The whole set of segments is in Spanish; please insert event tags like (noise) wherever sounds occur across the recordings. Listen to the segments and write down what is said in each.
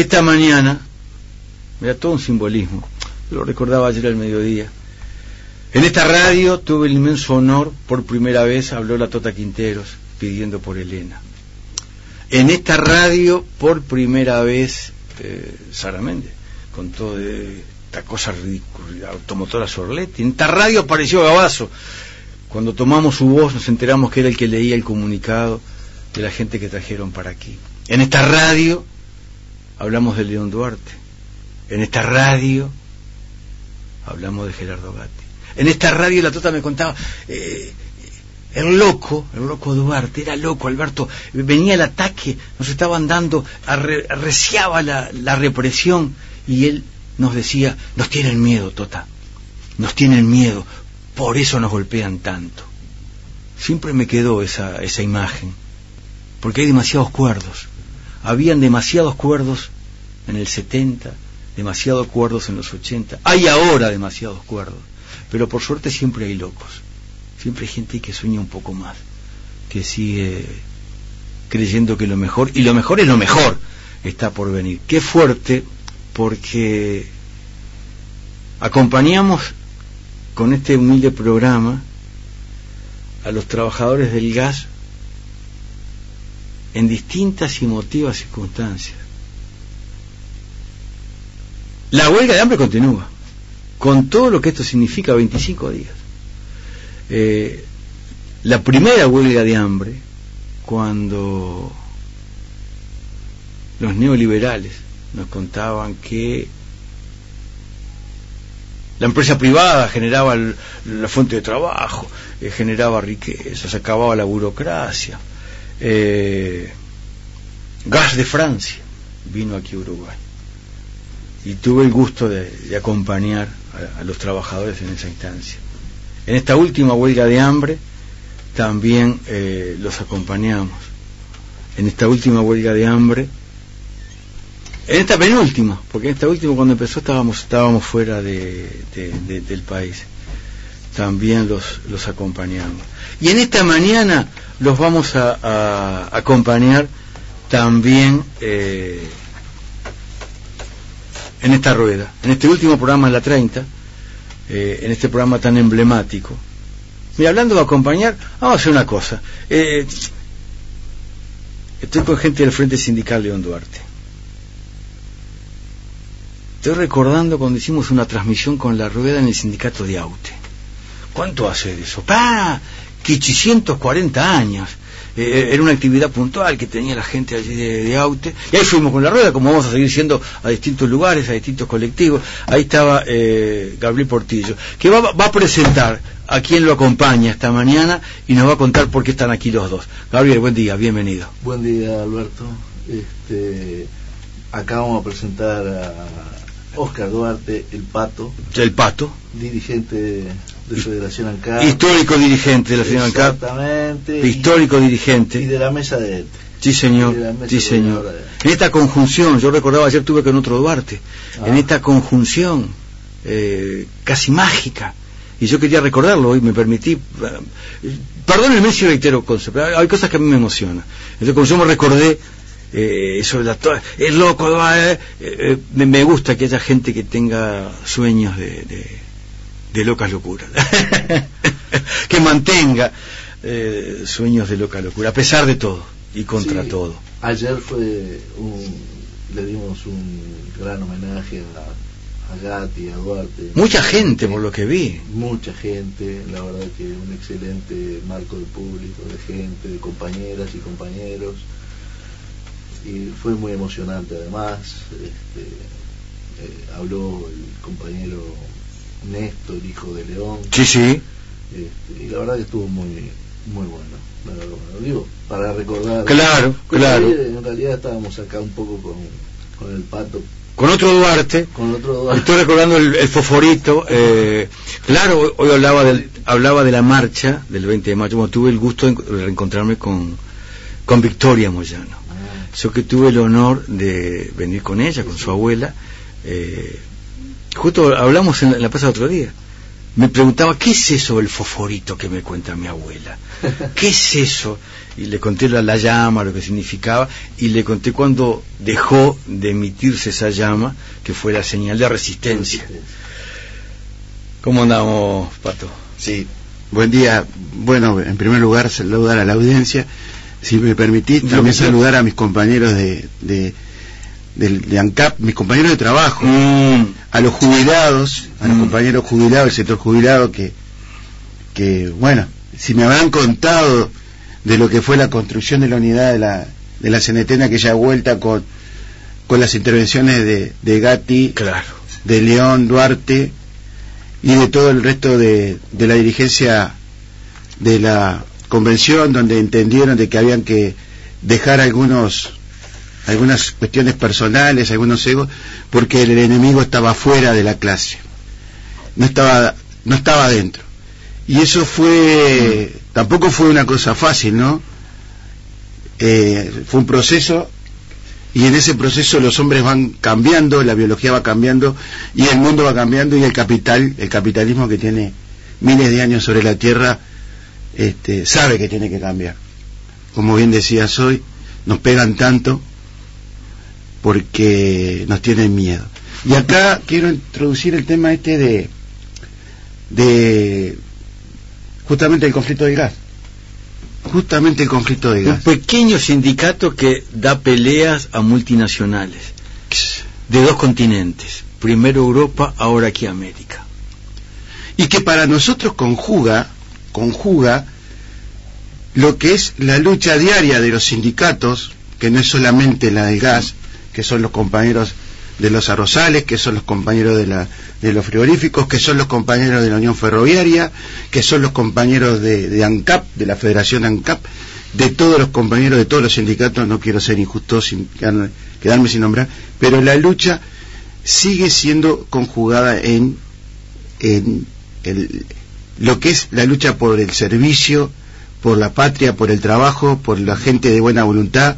esta mañana, mira, todo un simbolismo, lo recordaba ayer al mediodía, en esta radio tuve el inmenso honor, por primera vez habló la Tota Quinteros pidiendo por Elena. En esta radio, por primera vez, eh, Sara Méndez, con toda esta cosa ridícula, automotora Sorletti. En esta radio apareció Gabazo. Cuando tomamos su voz nos enteramos que era el que leía el comunicado de la gente que trajeron para aquí. En esta radio hablamos de León Duarte. En esta radio hablamos de Gerardo Gatti. En esta radio la Tota me contaba, eh, el loco, el loco Duarte, era loco, Alberto, venía el ataque, nos estaban dando, arreciaba la, la represión y él nos decía, nos tienen miedo, Tota, nos tienen miedo, por eso nos golpean tanto. Siempre me quedó esa, esa imagen, porque hay demasiados cuerdos. Habían demasiados cuerdos en el 70, demasiados cuerdos en los 80, hay ahora demasiados cuerdos. Pero por suerte siempre hay locos, siempre hay gente que sueña un poco más, que sigue creyendo que lo mejor, y lo mejor es lo mejor, está por venir. Qué fuerte, porque acompañamos con este humilde programa a los trabajadores del gas en distintas y emotivas circunstancias. La huelga de hambre continúa con todo lo que esto significa 25 días. Eh, la primera huelga de hambre, cuando los neoliberales nos contaban que la empresa privada generaba la fuente de trabajo, eh, generaba riqueza, se acababa la burocracia. Eh, gas de Francia vino aquí a Uruguay. Y tuve el gusto de acompañar a, los trabajadores en esa instancia. En esta última huelga de hambre también eh, los acompañamos. En esta última huelga de hambre, en esta penúltima, porque en esta última cuando empezó estábamos, estábamos fuera de, del país, también los, los acompañamos. Y en esta mañana los vamos a, acompañar también eh, en esta rueda, en este último programa la 30, eh, en este programa tan emblemático. Y hablando de acompañar, vamos a hacer una cosa. Eh, estoy con gente del Frente Sindical León Duarte. Estoy recordando cuando hicimos una transmisión con la rueda en el sindicato de Aute. ¿Cuánto hace de eso? ¡Pah! 540 años. Eh, era una actividad puntual que tenía la gente allí de, Aute, y ahí fuimos con la rueda, como vamos a seguir siendo a distintos lugares, a distintos colectivos. Ahí estaba eh, Gabriel Portillo, que va, va, a presentar a quien lo acompaña esta mañana y nos va a contar por qué están aquí los dos. Gabriel, buen día, bienvenido. Buen día, Alberto. Este, acá vamos a presentar a Oscar Duarte, el Pato. El Pato. Dirigente de Federación ANCAP. Histórico dirigente de la Federación ANCAP. Exactamente. Histórico dirigente. Y de la mesa de Sí, señor. Sí, señor. En esta conjunción, yo recordaba ayer tuve con otro Duarte, en ah. esta conjunción eh, casi mágica, y yo quería recordarlo hoy, me permití. Eh, perdónenme si reitero pero hay cosas que a mí me emocionan. Entonces, como yo me recordé eh, sobre la es loco, eh, eh, me gusta que haya gente que tenga sueños de, de, locas locuras, (laughs) (laughs) que mantenga eh, sueños de loca locura, a pesar de todo y contra todo. Ayer fue un, le dimos un gran homenaje a, a Gatti, a Duarte. Mucha gente, por lo que vi. Mucha gente, la verdad que un excelente marco de público, de gente, de compañeras y compañeros y fue muy emocionante además. Este, eh, habló el compañero Néstor, hijo de León. Sí, sí. Este, y la verdad que estuvo muy muy bueno. Lo digo, para recordar. Claro, claro. En realidad estábamos acá un poco con, con el pato con otro Duarte. Con otro Duarte. Estoy recordando el, el foforito. Eh, claro, hoy hablaba, del, hablaba de la marcha del 20 de mayo. tuve el gusto de reencontrarme con, con Victoria Moyano. Yo que tuve el honor de venir con ella, con su abuela, eh, justo hablamos en la, plaza otro día. me preguntaba, ¿qué es eso el fosforito que me cuenta mi abuela? ¿Qué es eso? Y le conté la, la llama, lo que significaba, y le conté cuando dejó de emitirse esa llama, que fue la señal de resistencia. ¿Cómo andamos, Pato? Sí, buen día. Bueno, en primer lugar, saludar a la audiencia. Si me permitís, también saludar a mis compañeros de, de, de ANCAP, mis compañeros de trabajo, Mm, a los jubilados, a los Mm. compañeros jubilados, el sector jubilado, que, que, bueno, si me habrán contado de lo que fue la construcción de la unidad de la, de la CNT en aquella vuelta con, con las intervenciones de, de Gatti, claro. de León Duarte y de todo el resto de, de la dirigencia de la convención donde entendieron de que habían que dejar algunos algunas cuestiones personales, algunos egos, porque el enemigo estaba fuera de la clase, no estaba no estaba dentro. Y eso fue tampoco fue una cosa fácil, ¿no? Eh, fue un proceso y en ese proceso los hombres van cambiando, la biología va cambiando y el mundo va cambiando y el capital, el capitalismo que tiene miles de años sobre la tierra, este, sabe que tiene que cambiar. Como bien decías hoy, nos pegan tanto porque nos tienen miedo. Y acá quiero introducir el tema este de, de justamente el conflicto del gas. Justamente el conflicto Un gas. pequeño sindicato que da peleas a multinacionales de dos continentes. Primero Europa, ahora aquí América. y que para nosotros conjuga, conjuga lo que es la lucha diaria de los sindicatos, que no es solamente la del gas, que son los compañeros de los arrozales, que son los compañeros de, la, de los frigoríficos, que son los compañeros de la Unión Ferroviaria, que son los compañeros de, ANCAP, de la Federación ANCAP, de todos los compañeros de todos los sindicatos, no quiero ser injusto sin quedarme, quedarme sin nombrar, pero la lucha sigue siendo conjugada en, en el- lo que es la lucha por el servicio, por la patria, por el trabajo, por la gente de buena voluntad,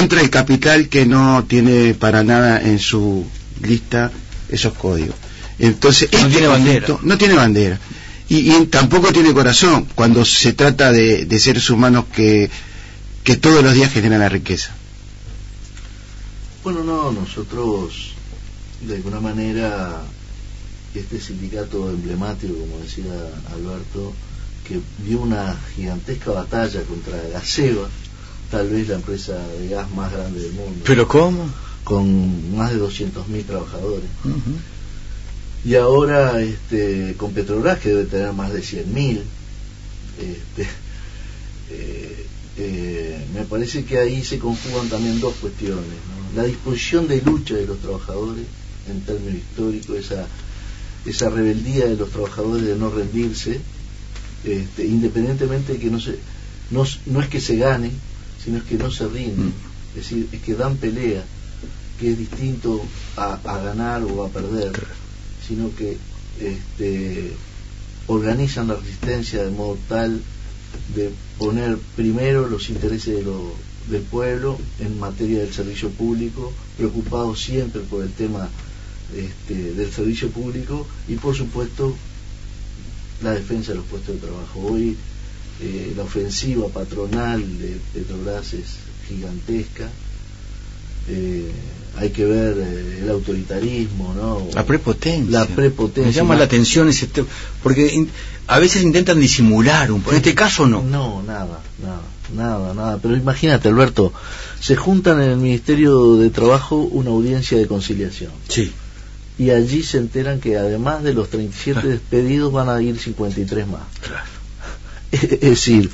contra el capital que no tiene para nada en su lista esos códigos. Entonces, No este tiene bandera. No tiene bandera. Y, y tampoco tiene corazón cuando se trata de, de seres humanos que, que todos los días generan la riqueza. Bueno, no, nosotros de alguna manera este sindicato emblemático, como decía Alberto, que dio una gigantesca batalla contra Gaseba, tal vez la empresa de gas más grande del mundo, ¿Pero cómo? con más de 200.000 trabajadores. Y ahora este, con Petrobras, que debe tener más de 100.000, este, (laughs) eh, eh, me parece que ahí se conjugan también dos cuestiones. ¿no? La disposición de lucha de los trabajadores, en términos históricos, esa, esa rebeldía de los trabajadores de no rendirse, este, independientemente de que no, se, no, no es que se gane, sino es que no se rinden. Mm. Es decir, es que dan pelea, que es distinto a, a ganar o a perder sino que este, organizan la resistencia de modo tal de poner primero los intereses de lo- del pueblo en materia del servicio público, preocupados siempre por el tema este, del servicio público y por supuesto la defensa de los puestos de trabajo. Hoy eh, la ofensiva patronal de Petrobras es gigantesca. Eh, hay que ver eh, el autoritarismo, ¿no? La prepotencia. La prepotencia. Me llama la atención ese tema. Porque in- a veces intentan disimular un poco. En este caso no. No, nada, nada, nada, nada. Pero imagínate, Alberto, se juntan en el Ministerio de Trabajo una audiencia de conciliación. Sí. Y allí se enteran que además de los 37 Claro. despedidos van a ir 53 más. Claro. Es decir,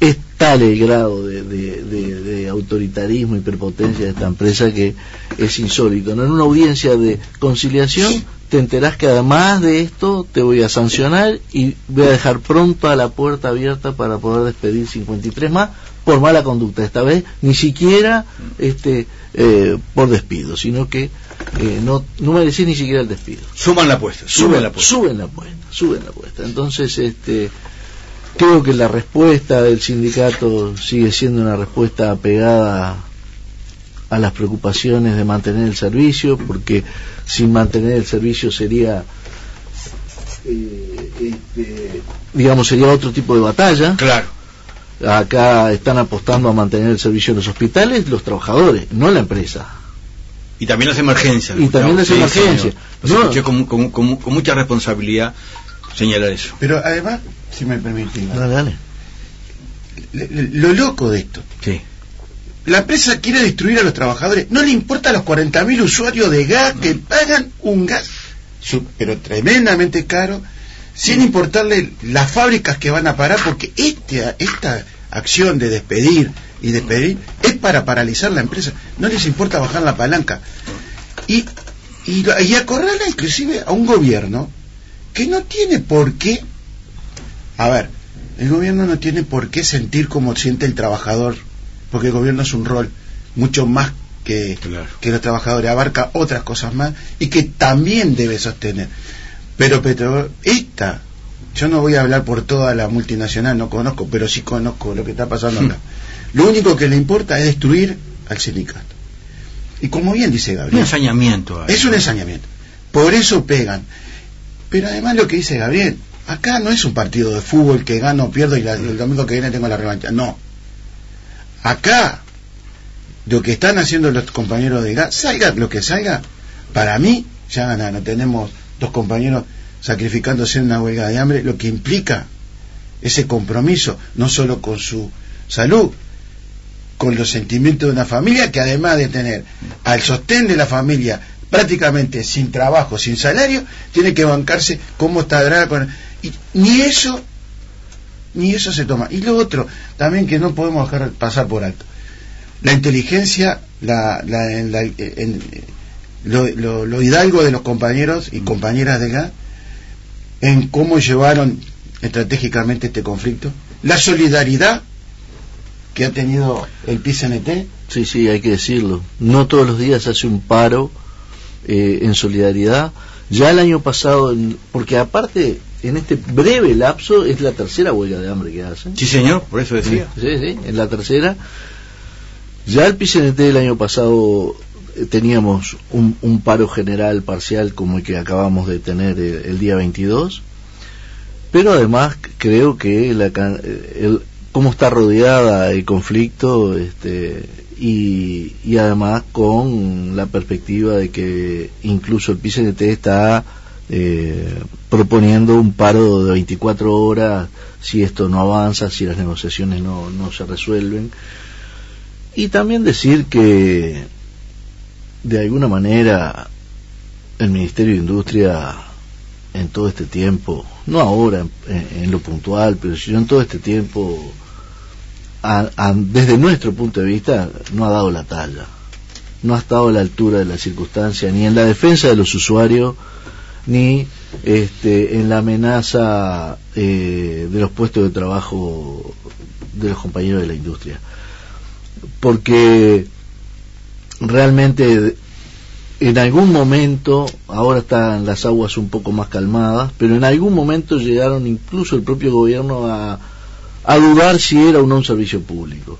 es tal el grado de, de- de- de autoritarismo y prepotencia de esta empresa que es insólito. ¿no? En una audiencia de conciliación te enterás que además de esto te voy a sancionar y voy a dejar pronto a la puerta abierta para poder despedir 53 más por mala conducta. Esta vez ni siquiera este eh, por despido, sino que eh, no, no merecés ni siquiera el despido Suman la apuesta. Suben la apuesta. suben la apuesta, suben la apuesta. Entonces, este, creo que la respuesta del sindicato sigue siendo una respuesta apegada a las preocupaciones de mantener el servicio, porque sin mantener el servicio sería eh, digamos, sería otro tipo de batalla. Claro. Acá están apostando a mantener el servicio en los hospitales los trabajadores, no la empresa. Y también las emergencias. Y también las emergencias. No. con, con, con, mucha responsabilidad señalar eso. Pero además, si me permite, dale, dale. Lo loco de esto. Sí. La empresa quiere destruir a los trabajadores. No le importa a los 40.000 usuarios de gas que pagan un gas, pero tremendamente caro, sin importarle las fábricas que van a parar, porque este, esta acción de despedir y despedir es para paralizar la empresa. No les importa bajar la palanca. Y, y, y acorrala inclusive a un gobierno que no tiene por qué, a ver, el gobierno no tiene por qué sentir como siente el trabajador, porque el gobierno es un rol mucho más que, que los trabajadores, abarca otras cosas más y que también debe sostener. Pero Petro, esta, yo no voy a hablar por toda la multinacional, no conozco, pero sí conozco lo que está pasando acá. Hmm. Lo único que le importa es destruir al sindicato. Y como bien dice Gabriel. Un ensañamiento. Es un ensañamiento. Por eso pegan. Pero además lo que dice Gabriel, acá no es un partido de fútbol que gano o pierdo y, el domingo que viene tengo la revancha. No. Acá, lo que están haciendo los compañeros de gas, salga lo que salga, para mí ya ganaron. Tenemos dos compañeros sacrificándose en una huelga de hambre, lo que implica ese compromiso, no solo con su salud, con los sentimientos de una familia, que además de tener al sostén de la familia prácticamente sin trabajo, sin salario, tiene que bancarse cómo está con... Y ni eso, ni eso se toma. Y lo otro, también que no podemos dejar pasar por alto. La inteligencia, la, lo, hidalgo de los compañeros y compañeras de acá, en cómo llevaron estratégicamente este conflicto, la solidaridad que ha tenido el PCNT. Sí, sí, hay que decirlo. No todos los días hace un paro eh, en solidaridad. Ya el año pasado, porque aparte, en este breve lapso, es la tercera huelga de hambre que hacen. Sí, señor, por eso decía. Sí, sí, en la tercera. Ya el PCNT del año pasado eh, teníamos un, paro general parcial como el que acabamos de tener el, día 22, pero además creo que la, el, cómo está rodeada el conflicto este, y, además con la perspectiva de que incluso el PCNT está eh, proponiendo un paro de 24 horas si esto no avanza, si las negociaciones no, no se resuelven. Y también decir que de alguna manera el Ministerio de Industria en todo este tiempo, no ahora en, lo puntual, pero sino en todo este tiempo, desde nuestro punto de vista, no ha dado la talla, no ha estado a la altura de la circunstancia, ni en la defensa de los usuarios, ni este, en la amenaza eh, de los puestos de trabajo de los compañeros de la industria. Porque realmente en algún momento, ahora están las aguas un poco más calmadas, pero en algún momento llegaron incluso el propio gobierno a, a dudar si era o no un servicio público.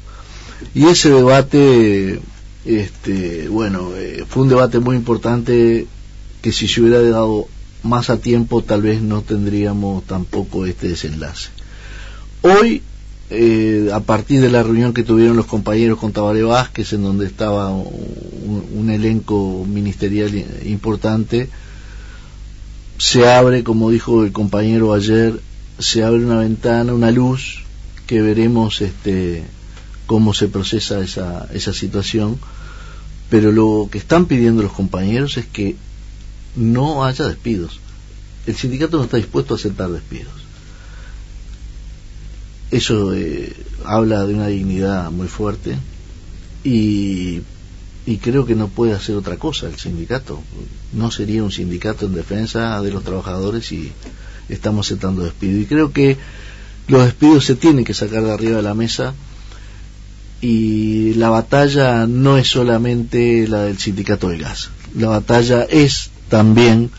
Y ese debate, este, bueno, eh, fue un debate muy importante que si se hubiera dado más a tiempo tal vez no tendríamos tampoco este desenlace. Hoy, eh, a partir de la reunión que tuvieron los compañeros con Tabaré Vázquez, en donde estaba un elenco ministerial importante, se abre, como dijo el compañero ayer, se abre una ventana, una luz que veremos este, cómo se procesa esa, esa situación, pero lo que están pidiendo los compañeros es que no haya despidos. El sindicato no está dispuesto a aceptar despidos. Eso eh, habla de una dignidad muy fuerte y, y creo que no puede hacer otra cosa el sindicato. No sería un sindicato en defensa de los trabajadores y estamos aceptando despidos. Y creo que los despidos se tienen que sacar de arriba de la mesa y la batalla no es solamente la del sindicato del gas, la batalla es también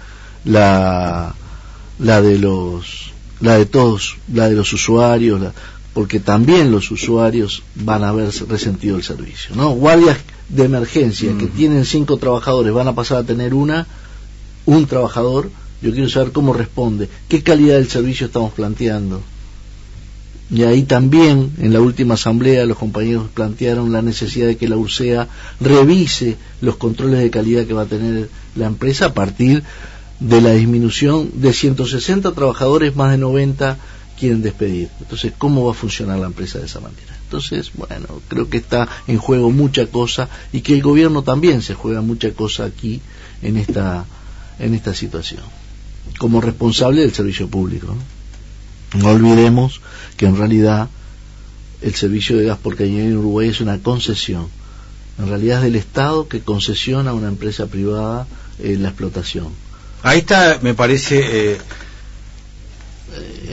la, la de los la de todos, la de los usuarios, porque también los usuarios van a haber resentido el servicio, ¿no? Guardias de emergencia que tienen cinco trabajadores van a pasar a tener una, un trabajador yo quiero saber cómo responde, qué calidad del servicio estamos planteando. Y ahí también, en la última asamblea, los compañeros plantearon la necesidad de que la URSEA revise los controles de calidad que va a tener la empresa a partir de la disminución de 160 trabajadores, más de 90 quieren despedir. Entonces, ¿cómo va a funcionar la empresa de esa manera? Entonces, bueno, creo que está en juego mucha cosa y que el gobierno también se juega mucha cosa aquí en esta, en esta situación, como responsable del servicio público. No, olvidemos que en realidad el servicio de gas por cañería en Uruguay es una concesión. En realidad es del Estado que concesiona a una empresa privada eh, la explotación. Ahí está, me parece, eh,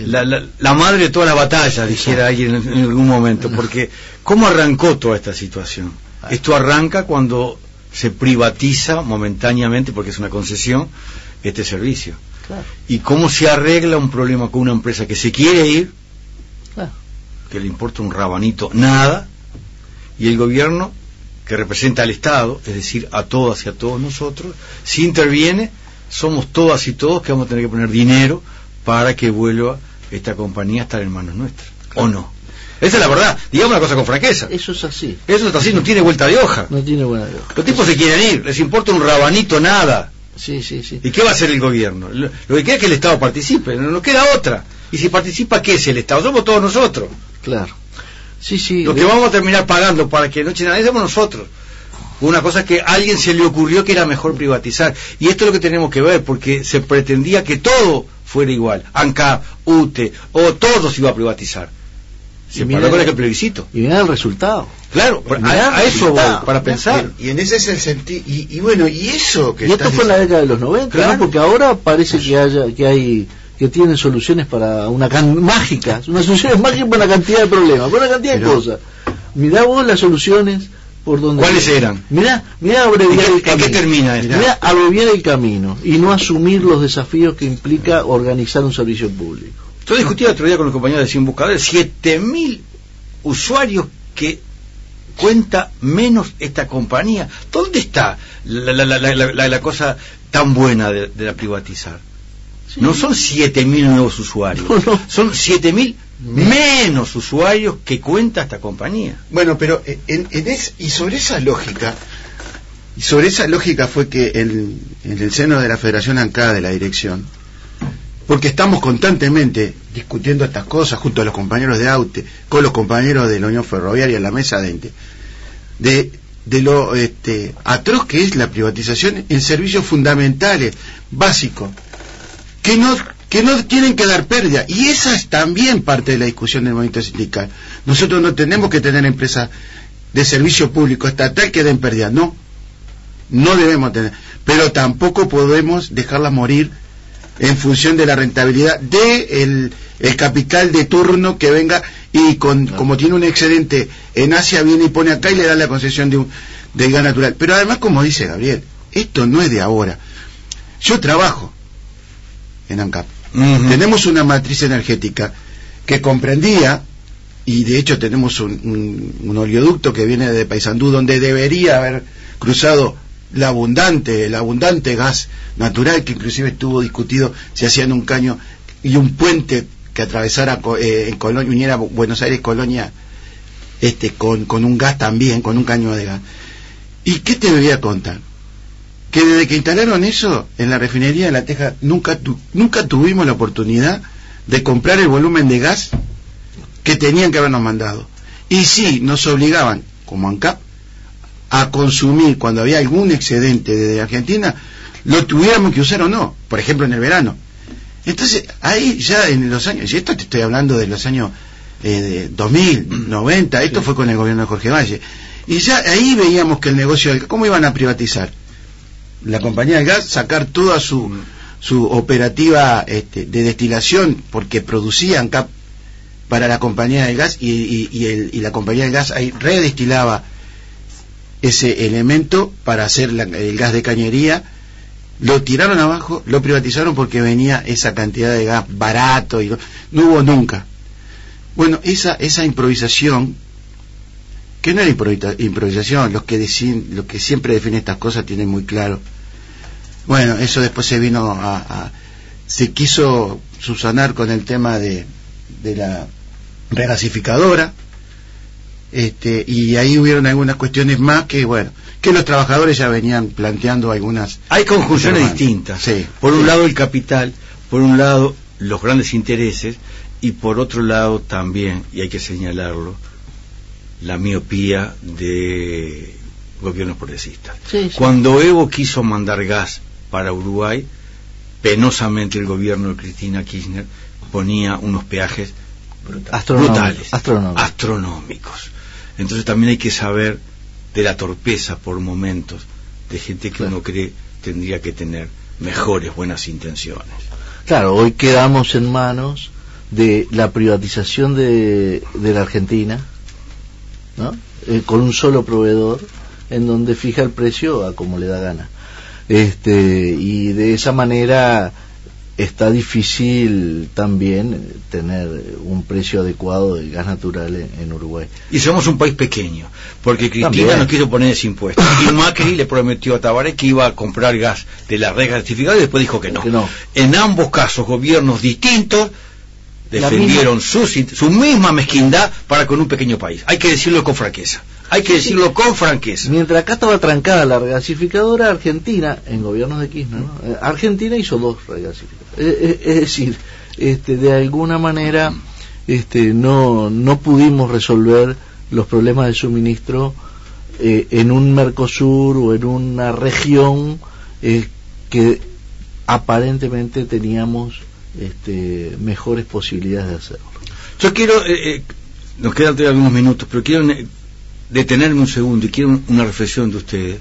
la, la, madre de toda la batalla, dijera alguien en, algún momento, porque ¿cómo arrancó toda esta situación? Esto arranca cuando se privatiza momentáneamente, porque es una concesión, este servicio. ¿Y cómo se arregla un problema con una empresa que se quiere ir, que le importa un rabanito nada, y el gobierno, que representa al Estado, es decir, a todas y a todos nosotros, si interviene, somos todas y todos que vamos a tener que poner dinero para que vuelva esta compañía a estar en manos nuestras. ¿O no? Esa es la verdad. Digamos una cosa con franqueza. Eso es así. Eso es así, no tiene vuelta de hoja. No tiene vuelta de hoja. Los tipos se quieren ir, les importa un rabanito nada. Sí, sí, sí. ¿Y qué va a hacer el gobierno? Lo, que queda es que el Estado participe, no nos queda otra. Y si participa, ¿qué es el Estado? Somos todos nosotros. Claro. Sí, sí. Los que vamos a terminar pagando para que no somos nosotros. Una cosa que a alguien se le ocurrió que era mejor privatizar. Y esto es lo que tenemos que ver, porque se pretendía que todo fuera igual. ANCAP, UTE, o todo se iba a privatizar. Se paró con el plebiscito. Y mira el resultado. Claro, a, eso voy, para pensar. Y, en ese es el sentido. Y, bueno, y eso que. Y esto fue en la década de los 90, porque ahora parece que, haya, que hay que tienen soluciones para una can mágicas, una soluciones mágicas para una cantidad de problemas, para una cantidad de cosas. Mirá vos las soluciones por donde ¿Cuáles eran? Mirá, mirá abreviar el camino. qué termina esto? Mirá abreviar el camino y no asumir los desafíos que implica organizar un servicio público. Yo discutí el otro día con los compañeros de Cien Buscadores, 7.000 usuarios que cuenta menos esta compañía. ¿Dónde está la, la, la cosa tan buena de, la privatizar? No son 7.000 nuevos usuarios, son 7.000 menos. usuarios que cuenta esta compañía. Bueno, pero en, y sobre esa lógica, y sobre esa lógica fue que en el seno de la Federación ANCA de la dirección, porque estamos constantemente discutiendo estas cosas junto a los compañeros de AUTE, con los compañeros de la Unión Ferroviaria en la mesa de, de, de lo este, atroz que es la privatización en servicios fundamentales, básicos, que no que no tienen que dar pérdida. Y esa es también parte de la discusión del movimiento sindical. Nosotros no tenemos que tener empresas de servicio público estatal que den pérdida, no. No debemos tener. Pero tampoco podemos dejarlas morir en función de la rentabilidad de el, capital de turno que venga y con, como tiene un excedente en Asia viene y pone acá y le da la concesión de, un, de gas natural. Pero además, como dice Gabriel, esto no es de ahora. Yo trabajo en ANCAP tenemos una matriz energética que comprendía, y de hecho tenemos un, oleoducto que viene de Paysandú, donde debería haber cruzado la abundante, el abundante gas natural, que inclusive estuvo discutido si hacían un caño y un puente que atravesara eh, en Colonia, uniera Buenos Aires Colonia este con, con un gas también, con un caño de gas. ¿Y qué te voy a contar? Que desde que instalaron eso en la refinería de La Teja nunca, nunca tuvimos la oportunidad de comprar el volumen de gas que tenían que habernos mandado. Y sí, nos obligaban, como ANCAP, a consumir cuando había algún excedente de Argentina, lo tuviéramos que usar o no, por ejemplo en el verano. Entonces, ahí ya en los años, y esto te estoy hablando de los años eh, 2000, 90, esto fue con el gobierno de Jorge Valle, y ya ahí veíamos que el negocio, ¿cómo iban a privatizar? La compañía de gas sacar toda su, su operativa este, de destilación porque producían cap para la compañía de gas y, y, la compañía de gas ahí redestilaba ese elemento para hacer el gas de cañería. Lo tiraron abajo, lo privatizaron porque venía esa cantidad de gas barato y no hubo nunca. Bueno, esa esa improvisación que no era improvisación, los que deciden, los que siempre definen estas cosas tienen muy claro bueno, eso después se vino a, se quiso subsanar con el tema de, de la regasificadora, este, y ahí hubieron algunas cuestiones más que, bueno, que los trabajadores ya venían planteando algunas. Hay conjunciones distintas. Sí. Por un lado el capital, por un lado los grandes intereses y por otro lado también, y hay que señalarlo, la miopía de gobiernos progresistas. Sí, sí. Cuando Evo quiso mandar gas para Uruguay, penosamente el gobierno de Cristina Kirchner ponía unos peajes Astronómico, brutales, astronómico. astronómicos. Entonces también hay que saber de la torpeza por momentos de gente que Claro. uno cree tendría que tener mejores buenas intenciones. Claro, hoy quedamos en manos de la privatización de, de la Argentina, ¿no? Eh, con un solo proveedor, en donde fija el precio a como le da gana. Este, y de esa manera está difícil también tener un precio adecuado del gas natural en, en Uruguay. Y somos un país pequeño, porque Cristina También. no quiso poner ese impuesto. Y Macri le prometió a Tabaré que iba a comprar gas de la red certificada y después dijo que no. Que no. En ambos casos, gobiernos distintos defendieron su, su misma mezquindad para con un pequeño país. Hay que decirlo con franqueza. Hay que decirlo con franqueza. Mientras acá estaba trancada la regasificadora argentina, en gobiernos de Kirchner, ¿no? Eh, Argentina hizo dos regasificadoras. Eh, eh, es decir, este, de alguna manera este, no, no pudimos resolver los problemas de suministro eh, en un Mercosur o en una región eh, que aparentemente teníamos este, mejores posibilidades de hacerlo. Yo quiero, eh, nos quedan todavía algunos minutos, pero quiero detenerme un segundo y quiero un- una reflexión de ustedes,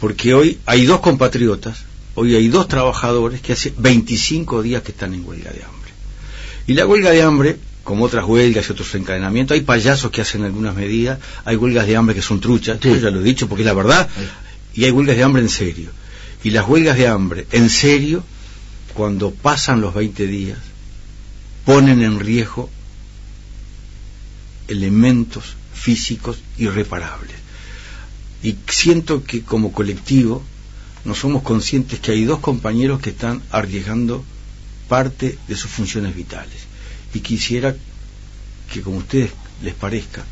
porque hoy hay dos compatriotas, hoy hay dos trabajadores que hace 25 días que están en huelga de hambre. Y la huelga de hambre, como otras huelgas y otros encadenamientos, hay payasos que hacen algunas medidas, hay huelgas de hambre que son truchas, Sí. yo ya lo he dicho porque es la verdad, y hay huelgas de hambre en serio. Y las huelgas de hambre en serio, cuando pasan los 20 días, ponen en riesgo elementos físicos irreparables. Y siento que como colectivo no somos conscientes que hay dos compañeros que están arriesgando parte de sus funciones vitales. Y quisiera que como a ustedes les parezca,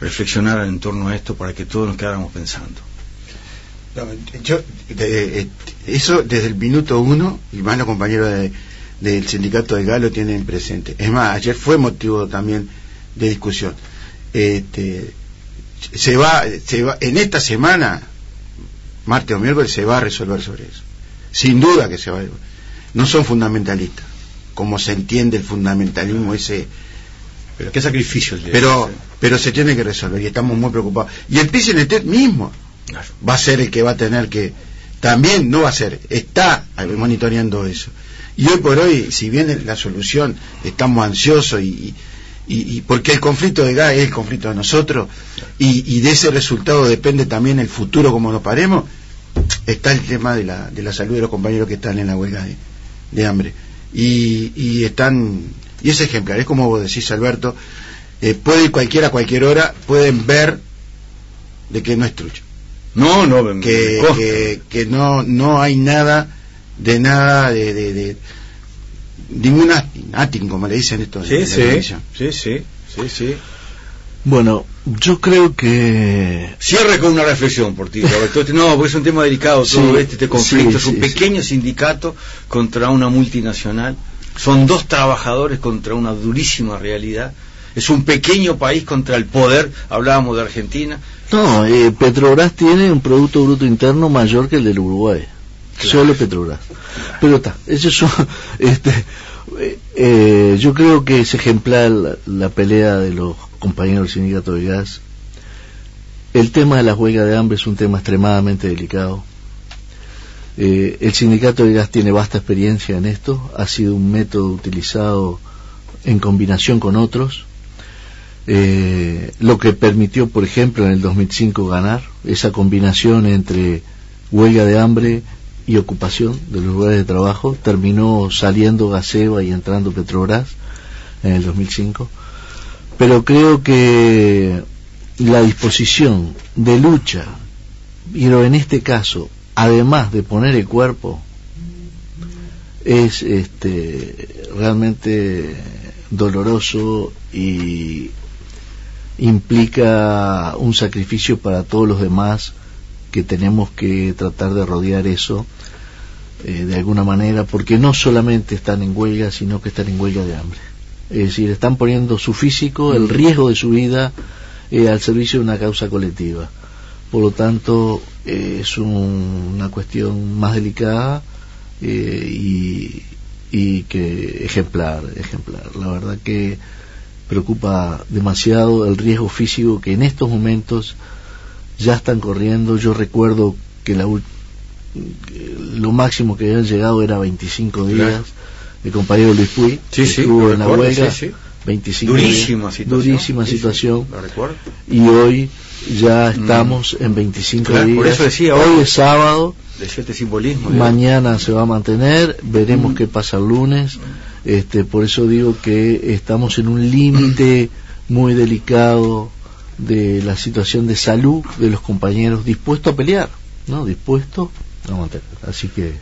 reflexionaran en torno a esto para que todos nos quedáramos pensando. Yo, de- eh, eso desde el minuto uno, y más los compañeros de- del sindicato de Galo tienen presente. Es más, ayer fue motivo también de discusión. Este, se va, se va, en esta semana, martes o miércoles, se va a resolver sobre eso. Sin duda que se va a No son fundamentalistas, como se entiende el fundamentalismo ese. Pero qué sacrificio el de pero pero se tiene que resolver y estamos muy preocupados. Y el PCNT mismo Claro. va a ser el que va a tener que también no va a ser está monitoreando eso. Y hoy por hoy si bien la solución estamos ansiosos y, y, y porque el conflicto de gas es el conflicto de nosotros y, y de ese resultado depende también el futuro como nos paremos está el tema de la, de la salud de los compañeros que están en la huelga de, de hambre. Y, y están y es ejemplar es como vos decís Alberto eh, puede ir cualquiera a cualquier hora pueden ver de que no es trucho. No, no, me- que, que, que no no hay nada de nada de, de, de ningún acting, acting, como le dicen esto en Sí, sí, sí, sí, sí, sí. Bueno, yo creo que Cierre con una reflexión por ti, Roberto. Este- No, porque es un tema delicado Sí, todo este, este conflicto. sí, es un sí, pequeño sindicato contra una multinacional. Son dos trabajadores contra una durísima realidad. Es un pequeño país contra el poder. Hablábamos de Argentina. No, eh, Petrobras tiene un Producto Bruto Interno mayor que el del Uruguay. Solo Petrobras. Pero está, eso (laughs) este, eh, yo creo que es ejemplar la, la pelea de los compañeros del sindicato de gas. El tema de la huelga de hambre es un tema extremadamente delicado. Eh, el sindicato de gas tiene vasta experiencia en esto, ha sido un método utilizado en combinación con otros eh, lo que permitió, por ejemplo, en el 2005 ganar esa combinación entre huelga de hambre y ocupación de los lugares de trabajo, terminó saliendo Gaseba y entrando Petrobras en el 2005. Pero creo que la disposición de lucha, pero en este caso, además de poner el cuerpo, es este, realmente doloroso y implica un sacrificio para todos los demás que tenemos que tratar de rodear eso eh, de alguna manera, porque no solamente están en huelga, sino que están en huelga de hambre. Es decir, están poniendo su físico, el riesgo de su vida, eh, al servicio de una causa colectiva. Por lo tanto, eh, es una cuestión más delicada y, y que ejemplar, ejemplar. La verdad que preocupa demasiado el riesgo físico que en estos momentos ya están corriendo. Yo recuerdo que la, lo máximo que habían llegado era 25 días. El compañero Luis Puy estuvo en la huelga. 25 durísima días, situación. Durísima situación. y hoy ya mm. estamos en 25 días. Por eso decía, hoy, es sábado. simbolismo. Mañana se va a mantener. Veremos mm. qué pasa el lunes. Este, por eso digo que estamos en un límite (clears throat) muy delicado de la situación de salud de los compañeros dispuestos a pelear, ¿no? Dispuestos a mantener. Así que,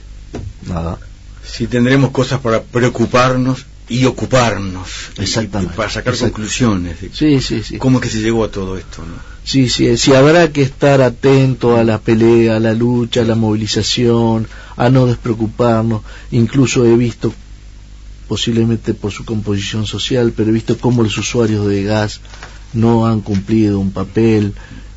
nada. Si tendremos cosas para preocuparnos y ocuparnos. Exactamente. para sacar conclusiones. sí, sí, sí. ¿Cómo que se llegó a todo esto, no? Sí, sí, sí, habrá que estar atento a la pelea, a la lucha, a la movilización, a no despreocuparnos. Incluso he visto posiblemente por su composición social, pero he visto cómo los usuarios de gas no han cumplido un papel,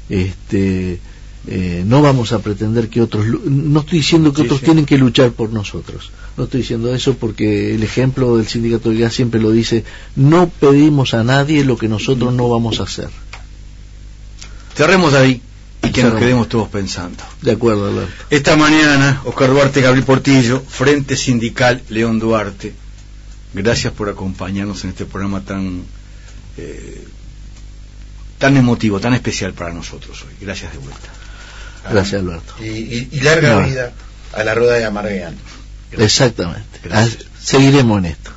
este, eh, no vamos a pretender que otros, no estoy diciendo que otros tienen que luchar por nosotros, no estoy diciendo eso porque el ejemplo del sindicato de gas siempre lo dice, no pedimos a nadie lo que nosotros no vamos a hacer. Cerremos ahí y que nos quedemos todos pensando. De acuerdo, Esta mañana, Oscar Duarte, Gabriel Portillo, Frente Sindical León Duarte, Gracias por acompañarnos en este programa tan eh, tan emotivo, tan especial para nosotros hoy. Gracias de vuelta. Gracias, Alberto. Y, larga vida a la rueda de Amarguean. Exactamente. Seguiremos en esto.